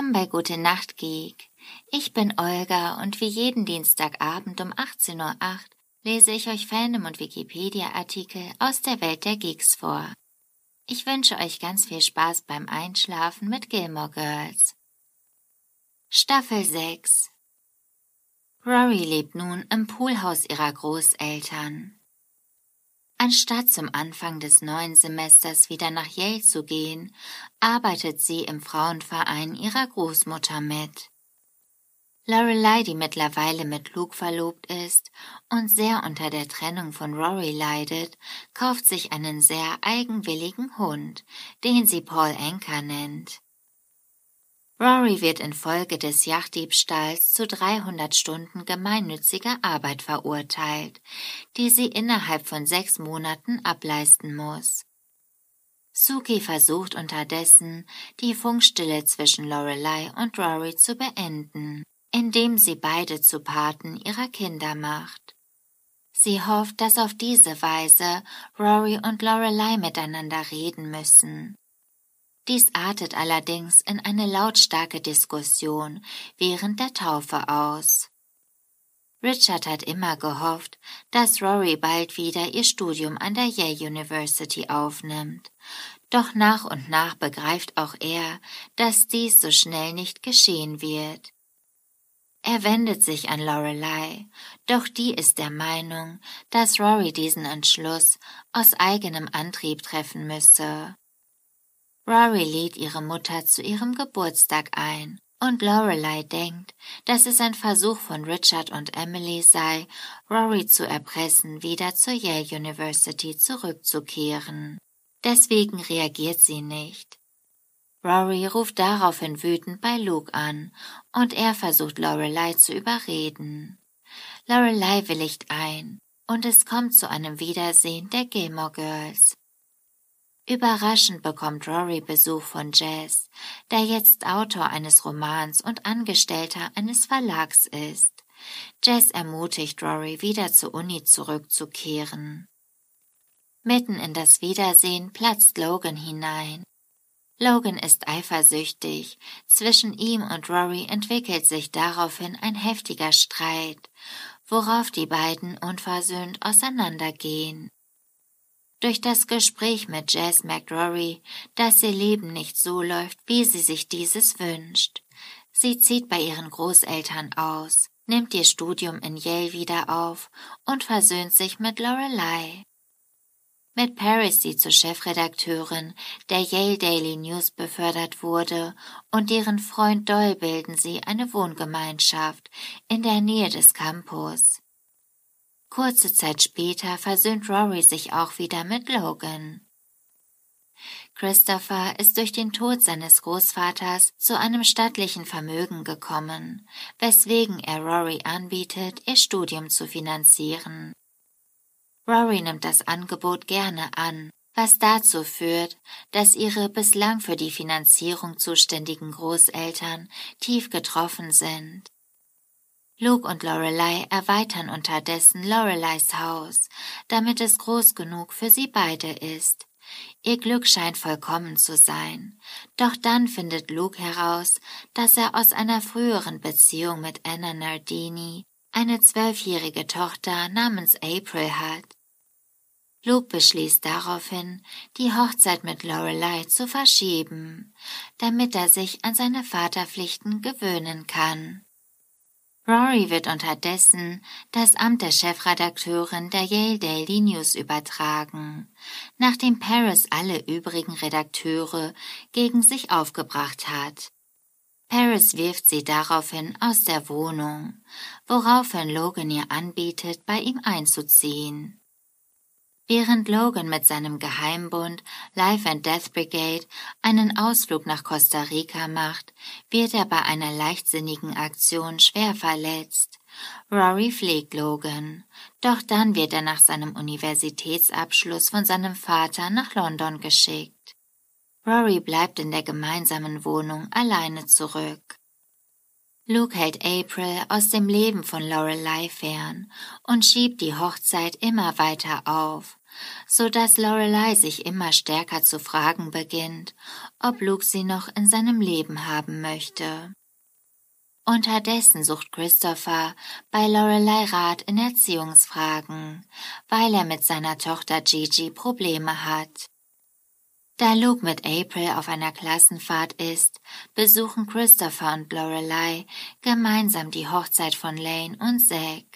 Willkommen bei Gute Nacht Geek. Ich bin Olga und wie jeden Dienstagabend um 18.08 Uhr lese ich euch Fandom und Wikipedia-Artikel aus der Welt der Geeks vor. Ich wünsche euch ganz viel Spaß beim Einschlafen mit Gilmore Girls. Staffel 6 Rory lebt nun im Poolhaus ihrer Großeltern. Anstatt zum Anfang des neuen Semesters wieder nach Yale zu gehen, arbeitet sie im Frauenverein ihrer Großmutter mit. Lorelei, die mittlerweile mit Luke verlobt ist und sehr unter der Trennung von Rory leidet, kauft sich einen sehr eigenwilligen Hund, den sie Paul Anker nennt. Rory wird infolge des Yachtdiebstahls zu 300 Stunden gemeinnütziger Arbeit verurteilt, die sie innerhalb von sechs Monaten ableisten muss. Suki versucht unterdessen, die Funkstille zwischen Lorelei und Rory zu beenden, indem sie beide zu Paten ihrer Kinder macht. Sie hofft, dass auf diese Weise Rory und Lorelei miteinander reden müssen. Dies artet allerdings in eine lautstarke Diskussion während der Taufe aus. Richard hat immer gehofft, dass Rory bald wieder ihr Studium an der Yale University aufnimmt. Doch nach und nach begreift auch er, dass dies so schnell nicht geschehen wird. Er wendet sich an Lorelei, doch die ist der Meinung, dass Rory diesen Entschluss aus eigenem Antrieb treffen müsse. Rory lädt ihre Mutter zu ihrem Geburtstag ein und Lorelei denkt, dass es ein Versuch von Richard und Emily sei, Rory zu erpressen, wieder zur Yale University zurückzukehren. Deswegen reagiert sie nicht. Rory ruft daraufhin wütend bei Luke an und er versucht Lorelei zu überreden. Lorelei willigt ein und es kommt zu einem Wiedersehen der Gilmore Girls. Überraschend bekommt Rory Besuch von Jazz, der jetzt Autor eines Romans und Angestellter eines Verlags ist. Jazz ermutigt Rory, wieder zur Uni zurückzukehren. Mitten in das Wiedersehen platzt Logan hinein. Logan ist eifersüchtig. Zwischen ihm und Rory entwickelt sich daraufhin ein heftiger Streit, worauf die beiden unversöhnt auseinandergehen. Durch das Gespräch mit Jazz merkt Rory, dass ihr Leben nicht so läuft, wie sie sich dieses wünscht. Sie zieht bei ihren Großeltern aus, nimmt ihr Studium in Yale wieder auf und versöhnt sich mit Lorelei. Mit Paris, die zur Chefredakteurin der Yale Daily News befördert wurde, und deren Freund Doyle bilden sie eine Wohngemeinschaft in der Nähe des Campus. Kurze Zeit später versöhnt Rory sich auch wieder mit Logan. Christopher ist durch den Tod seines Großvaters zu einem stattlichen Vermögen gekommen, weswegen er Rory anbietet, ihr Studium zu finanzieren. Rory nimmt das Angebot gerne an, was dazu führt, dass ihre bislang für die Finanzierung zuständigen Großeltern tief getroffen sind. Luke und Lorelei erweitern unterdessen Lorelei's Haus, damit es groß genug für sie beide ist. Ihr Glück scheint vollkommen zu sein. Doch dann findet Luke heraus, dass er aus einer früheren Beziehung mit Anna Nardini eine zwölfjährige Tochter namens April hat. Luke beschließt daraufhin, die Hochzeit mit Lorelei zu verschieben, damit er sich an seine Vaterpflichten gewöhnen kann. Rory wird unterdessen das Amt der Chefredakteurin der Yale Daily News übertragen, nachdem Paris alle übrigen Redakteure gegen sich aufgebracht hat. Paris wirft sie daraufhin aus der Wohnung, woraufhin Logan ihr anbietet, bei ihm einzuziehen. Während Logan mit seinem Geheimbund Life and Death Brigade einen Ausflug nach Costa Rica macht, wird er bei einer leichtsinnigen Aktion schwer verletzt. Rory pflegt Logan, doch dann wird er nach seinem Universitätsabschluss von seinem Vater nach London geschickt. Rory bleibt in der gemeinsamen Wohnung alleine zurück. Luke hält April aus dem Leben von Lorelei fern und schiebt die Hochzeit immer weiter auf, so dass Lorelei sich immer stärker zu fragen beginnt, ob Luke sie noch in seinem Leben haben möchte. Unterdessen sucht Christopher bei Lorelei Rat in Erziehungsfragen, weil er mit seiner Tochter Gigi Probleme hat. Da Luke mit April auf einer Klassenfahrt ist, besuchen Christopher und Lorelei gemeinsam die Hochzeit von Lane und Zack.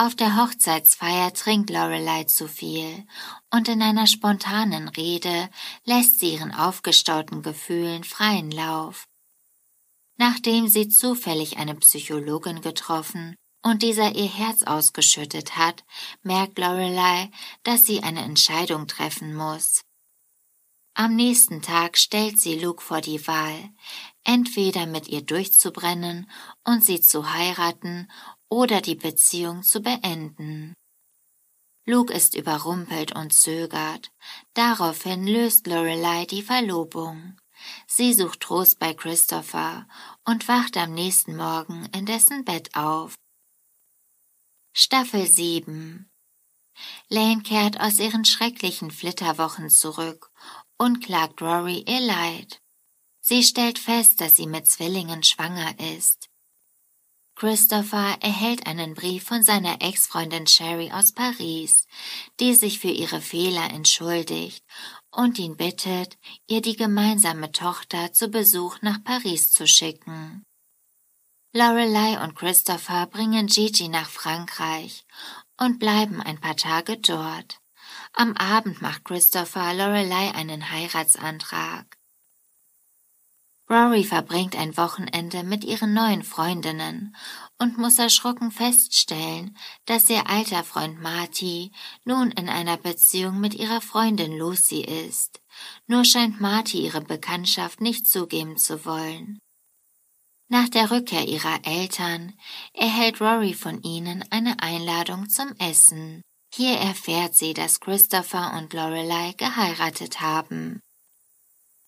Auf der Hochzeitsfeier trinkt Lorelei zu viel und in einer spontanen Rede lässt sie ihren aufgestauten Gefühlen freien Lauf. Nachdem sie zufällig eine Psychologin getroffen und dieser ihr Herz ausgeschüttet hat, merkt Lorelei, dass sie eine Entscheidung treffen muss. Am nächsten Tag stellt sie Luke vor die Wahl, entweder mit ihr durchzubrennen und sie zu heiraten oder die Beziehung zu beenden. Luke ist überrumpelt und zögert. Daraufhin löst Lorelei die Verlobung. Sie sucht Trost bei Christopher und wacht am nächsten Morgen in dessen Bett auf. Staffel 7 Lane kehrt aus ihren schrecklichen Flitterwochen zurück und klagt Rory ihr Leid. Sie stellt fest, dass sie mit Zwillingen schwanger ist. Christopher erhält einen Brief von seiner Ex-Freundin Sherry aus Paris, die sich für ihre Fehler entschuldigt und ihn bittet, ihr die gemeinsame Tochter zu Besuch nach Paris zu schicken. Lorelei und Christopher bringen Gigi nach Frankreich und bleiben ein paar Tage dort. Am Abend macht Christopher Lorelei einen Heiratsantrag. Rory verbringt ein Wochenende mit ihren neuen Freundinnen und muss erschrocken feststellen, dass ihr alter Freund Marty nun in einer Beziehung mit ihrer Freundin Lucy ist. Nur scheint Marty ihre Bekanntschaft nicht zugeben zu wollen. Nach der Rückkehr ihrer Eltern erhält Rory von ihnen eine Einladung zum Essen. Hier erfährt sie, dass Christopher und Lorelei geheiratet haben.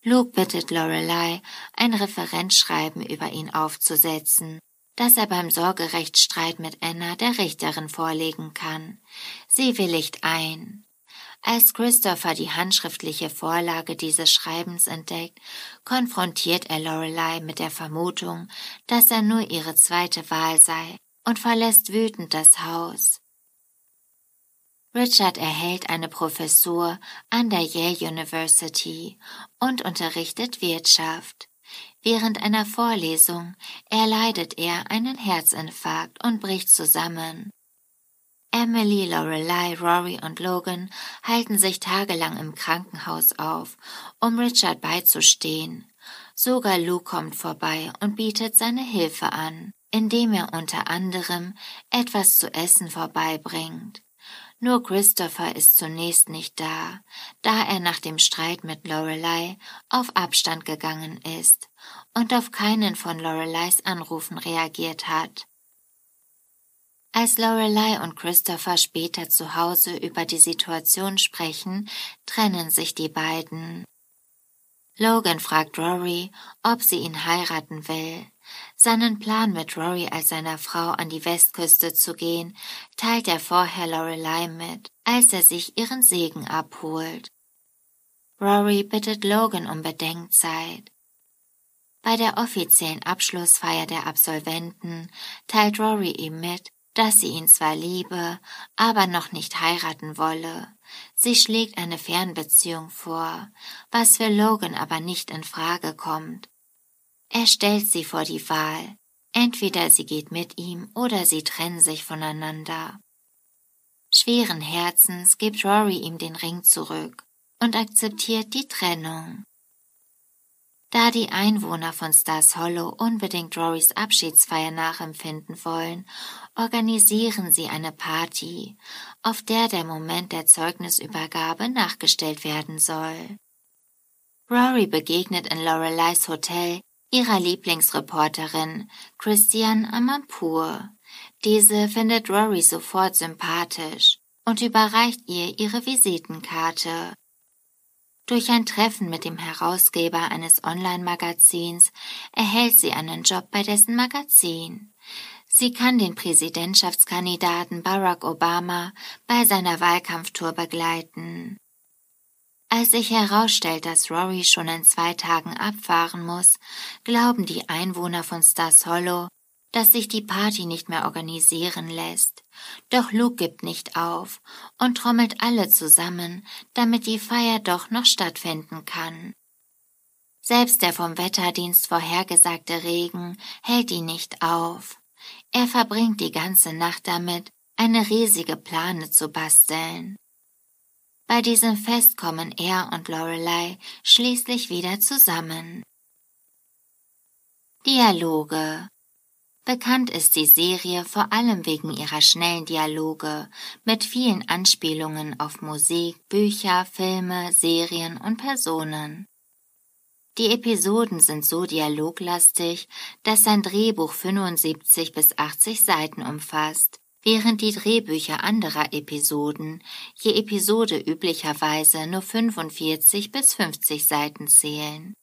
Luke bittet Lorelei, ein Referenzschreiben über ihn aufzusetzen, das er beim Sorgerechtsstreit mit Anna der Richterin vorlegen kann. Sie willigt ein. Als Christopher die handschriftliche Vorlage dieses Schreibens entdeckt, konfrontiert er Lorelei mit der Vermutung, dass er nur ihre zweite Wahl sei und verlässt wütend das Haus. Richard erhält eine Professur an der Yale University und unterrichtet Wirtschaft. Während einer Vorlesung erleidet er einen Herzinfarkt und bricht zusammen. Emily, Lorelei, Rory und Logan halten sich tagelang im Krankenhaus auf, um Richard beizustehen. Sogar Luke kommt vorbei und bietet seine Hilfe an, indem er unter anderem etwas zu essen vorbeibringt. Nur Christopher ist zunächst nicht da, da er nach dem Streit mit Lorelei auf Abstand gegangen ist und auf keinen von Lorelei's Anrufen reagiert hat. Als Lorelei und Christopher später zu Hause über die Situation sprechen, trennen sich die beiden. Logan fragt Rory, ob sie ihn heiraten will. Seinen Plan mit Rory als seiner Frau an die Westküste zu gehen, teilt er vorher Lorelei mit, als er sich ihren Segen abholt. Rory bittet Logan um Bedenkzeit. Bei der offiziellen Abschlussfeier der Absolventen teilt Rory ihm mit, dass sie ihn zwar liebe, aber noch nicht heiraten wolle. Sie schlägt eine Fernbeziehung vor, was für Logan aber nicht in Frage kommt, er stellt sie vor die Wahl. Entweder sie geht mit ihm oder sie trennen sich voneinander. Schweren Herzens gibt Rory ihm den Ring zurück und akzeptiert die Trennung. Da die Einwohner von Stars Hollow unbedingt Rorys Abschiedsfeier nachempfinden wollen, organisieren sie eine Party, auf der der Moment der Zeugnisübergabe nachgestellt werden soll. Rory begegnet in Lorelei's Hotel ihrer Lieblingsreporterin Christian Amanpour. Diese findet Rory sofort sympathisch und überreicht ihr ihre Visitenkarte. Durch ein Treffen mit dem Herausgeber eines Online-Magazins erhält sie einen Job bei dessen Magazin. Sie kann den Präsidentschaftskandidaten Barack Obama bei seiner Wahlkampftour begleiten. Als sich herausstellt, dass Rory schon in zwei Tagen abfahren muss, glauben die Einwohner von Stars Hollow, dass sich die Party nicht mehr organisieren lässt. Doch Luke gibt nicht auf und trommelt alle zusammen, damit die Feier doch noch stattfinden kann. Selbst der vom Wetterdienst vorhergesagte Regen hält ihn nicht auf. Er verbringt die ganze Nacht damit, eine riesige Plane zu basteln. Bei diesem Fest kommen er und Lorelei schließlich wieder zusammen. Dialoge Bekannt ist die Serie vor allem wegen ihrer schnellen Dialoge mit vielen Anspielungen auf Musik, Bücher, Filme, Serien und Personen. Die Episoden sind so dialoglastig, dass sein Drehbuch 75 bis 80 Seiten umfasst, während die Drehbücher anderer Episoden je Episode üblicherweise nur 45 bis 50 Seiten zählen.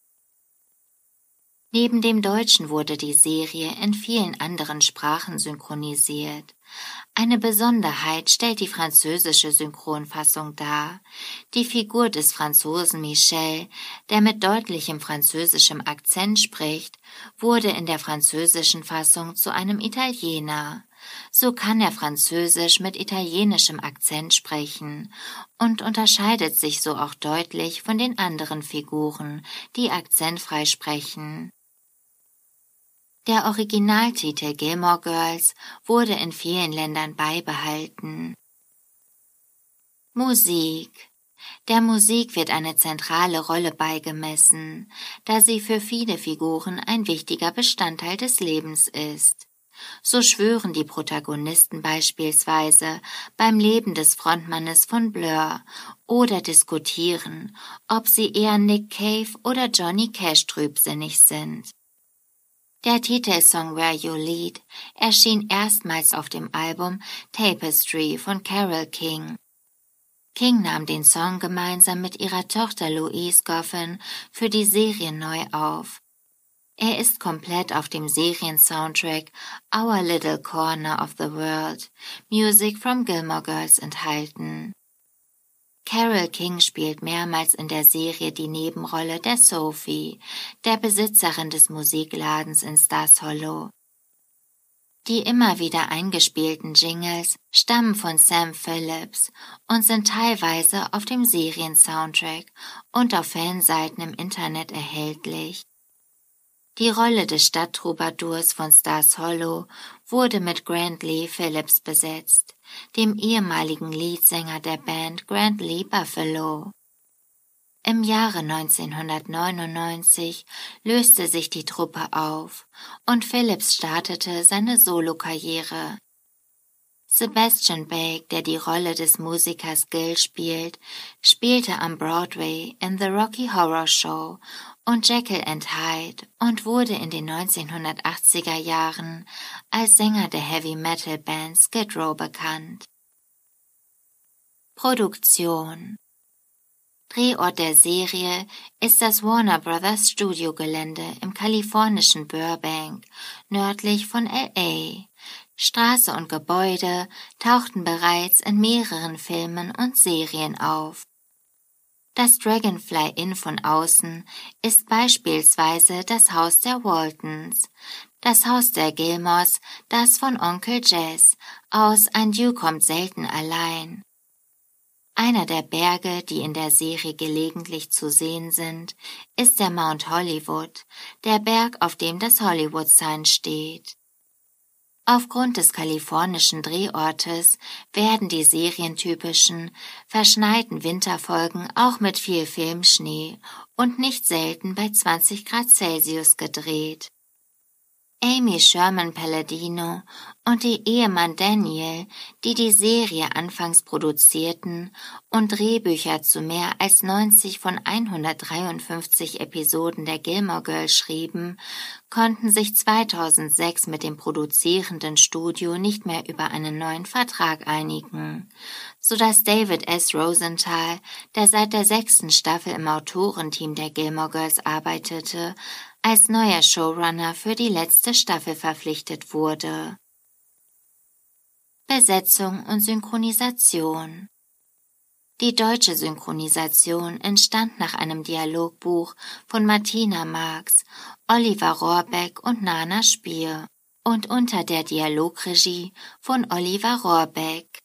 Neben dem Deutschen wurde die Serie in vielen anderen Sprachen synchronisiert. Eine Besonderheit stellt die französische Synchronfassung dar. Die Figur des Franzosen Michel, der mit deutlichem französischem Akzent spricht, wurde in der französischen Fassung zu einem Italiener. So kann er Französisch mit italienischem Akzent sprechen und unterscheidet sich so auch deutlich von den anderen Figuren, die akzentfrei sprechen. Der Originaltitel Gilmore Girls wurde in vielen Ländern beibehalten. Musik Der Musik wird eine zentrale Rolle beigemessen, da sie für viele Figuren ein wichtiger Bestandteil des Lebens ist. So schwören die Protagonisten beispielsweise beim Leben des Frontmannes von Blur oder diskutieren, ob sie eher Nick Cave oder Johnny Cash trübsinnig sind. Der Titelsong Where You Lead erschien erstmals auf dem Album Tapestry von Carole King. King nahm den Song gemeinsam mit ihrer Tochter Louise Goffin für die Serie neu auf. Er ist komplett auf dem Serien-Soundtrack Our Little Corner of the World, Music from Gilmore Girls enthalten. Carol King spielt mehrmals in der Serie die Nebenrolle der Sophie, der Besitzerin des Musikladens in Stars Hollow. Die immer wieder eingespielten Jingles stammen von Sam Phillips und sind teilweise auf dem Serien-Soundtrack und auf Fanseiten im Internet erhältlich. Die Rolle des Stadttroubadours von Stars Hollow wurde mit Grant Lee Phillips besetzt dem ehemaligen Leadsänger der Band Grant Lee Buffalo. Im Jahre 1999 löste sich die Truppe auf und Phillips startete seine Solokarriere. Sebastian Bake, der die Rolle des Musikers Gil spielt, spielte am Broadway in The Rocky Horror Show und Jekyll and Hyde und wurde in den 1980er Jahren als Sänger der Heavy Metal Band Skid Row bekannt. Produktion Drehort der Serie ist das Warner Brothers Studiogelände im kalifornischen Burbank, nördlich von LA. Straße und Gebäude tauchten bereits in mehreren Filmen und Serien auf. Das Dragonfly Inn von außen ist beispielsweise das Haus der Waltons, das Haus der Gilmores, das von Onkel Jazz aus Ein Dew kommt selten allein. Einer der Berge, die in der Serie gelegentlich zu sehen sind, ist der Mount Hollywood, der Berg, auf dem das Hollywood Sign steht. Aufgrund des kalifornischen Drehortes werden die serientypischen, verschneiten Winterfolgen auch mit viel Filmschnee und nicht selten bei 20 Grad Celsius gedreht. Amy Sherman Palladino und ihr Ehemann Daniel, die die Serie anfangs produzierten und Drehbücher zu mehr als 90 von 153 Episoden der Gilmore Girls schrieben, konnten sich 2006 mit dem produzierenden Studio nicht mehr über einen neuen Vertrag einigen, so dass David S. Rosenthal, der seit der sechsten Staffel im Autorenteam der Gilmore Girls arbeitete, als neuer Showrunner für die letzte Staffel verpflichtet wurde. Besetzung und Synchronisation Die deutsche Synchronisation entstand nach einem Dialogbuch von Martina Marx, Oliver Rohrbeck und Nana Spier und unter der Dialogregie von Oliver Rohrbeck.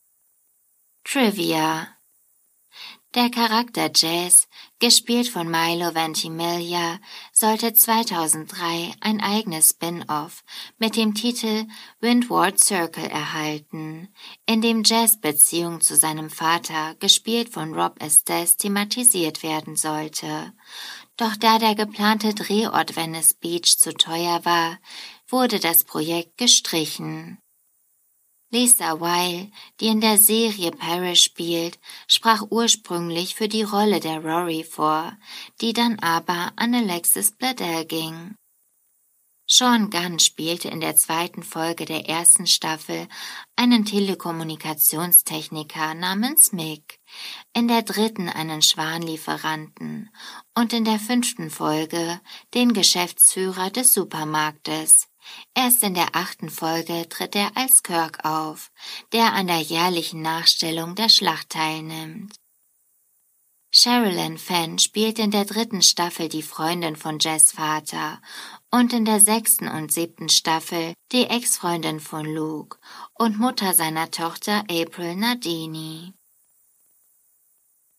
Trivia der Charakter Jazz, gespielt von Milo Ventimiglia, sollte 2003 ein eigenes Spin-off mit dem Titel Windward Circle erhalten, in dem Jazz Beziehung zu seinem Vater, gespielt von Rob Estes, thematisiert werden sollte. Doch da der geplante Drehort Venice Beach zu teuer war, wurde das Projekt gestrichen. Lisa Weil, die in der Serie Paris spielt, sprach ursprünglich für die Rolle der Rory vor, die dann aber an Alexis Bledel ging. Sean Gunn spielte in der zweiten Folge der ersten Staffel einen Telekommunikationstechniker namens Mick, in der dritten einen Schwanlieferanten und in der fünften Folge den Geschäftsführer des Supermarktes. Erst in der achten Folge tritt er als Kirk auf, der an der jährlichen Nachstellung der Schlacht teilnimmt. Sherilyn Fenn spielt in der dritten Staffel die Freundin von Jess Vater und in der sechsten und siebten Staffel die Ex-Freundin von Luke und Mutter seiner Tochter April Nardini.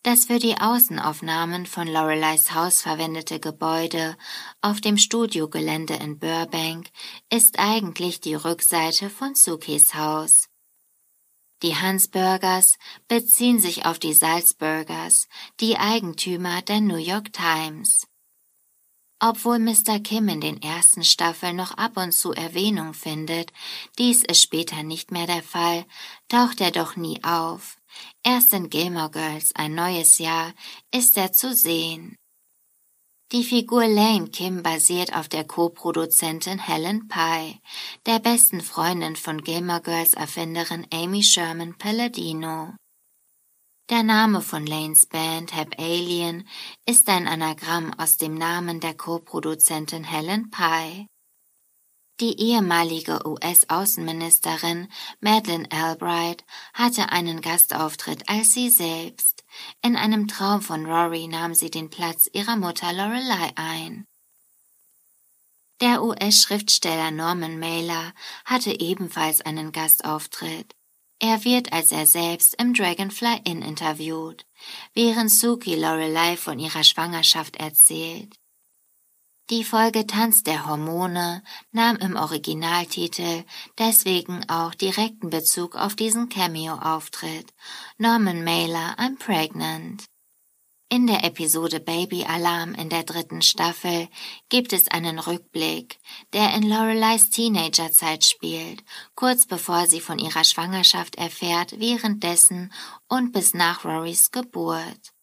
Das für die Außenaufnahmen von Loreleis Haus verwendete Gebäude auf dem Studiogelände in Burbank ist eigentlich die Rückseite von Sukis Haus. Die Hansburgers beziehen sich auf die Salzburgers, die Eigentümer der New York Times. Obwohl Mr. Kim in den ersten Staffeln noch ab und zu Erwähnung findet, dies ist später nicht mehr der Fall, taucht er doch nie auf. Erst in Gilmore Girls ein neues Jahr ist er zu sehen. Die Figur Lane Kim basiert auf der Co-Produzentin Helen Pye, der besten Freundin von Gilmore Girls Erfinderin Amy Sherman Palladino. Der Name von Lanes Band Heb Alien ist ein Anagramm aus dem Namen der Co-Produzentin Helen Pye. Die ehemalige US-Außenministerin Madeleine Albright hatte einen Gastauftritt als sie selbst. In einem Traum von Rory nahm sie den Platz ihrer Mutter Lorelei ein. Der US-Schriftsteller Norman Mailer hatte ebenfalls einen Gastauftritt. Er wird als er selbst im Dragonfly Inn interviewt, während Suki Lorelei von ihrer Schwangerschaft erzählt. Die Folge Tanz der Hormone nahm im Originaltitel deswegen auch direkten Bezug auf diesen Cameo-Auftritt Norman Mailer I'm Pregnant. In der Episode Baby Alarm in der dritten Staffel gibt es einen Rückblick, der in Loreleis Teenagerzeit spielt, kurz bevor sie von ihrer Schwangerschaft erfährt, währenddessen und bis nach Rorys Geburt.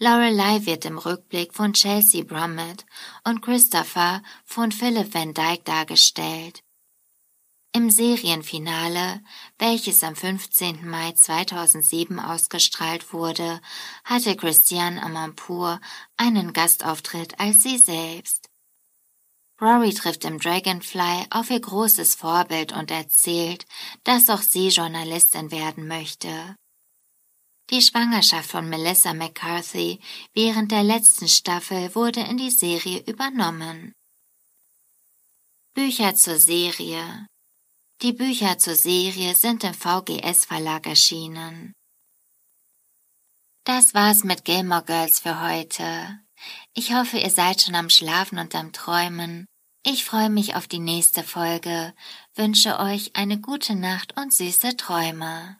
Lorelei wird im Rückblick von Chelsea Brummett und Christopher von Philip Van Dyke dargestellt. Im Serienfinale, welches am 15. Mai 2007 ausgestrahlt wurde, hatte Christiane Amanpour einen Gastauftritt als sie selbst. Rory trifft im Dragonfly auf ihr großes Vorbild und erzählt, dass auch sie Journalistin werden möchte. Die Schwangerschaft von Melissa McCarthy während der letzten Staffel wurde in die Serie übernommen. Bücher zur Serie Die Bücher zur Serie sind im VGS Verlag erschienen. Das war's mit Gilmore Girls für heute. Ich hoffe, ihr seid schon am Schlafen und am Träumen. Ich freue mich auf die nächste Folge, wünsche euch eine gute Nacht und süße Träume.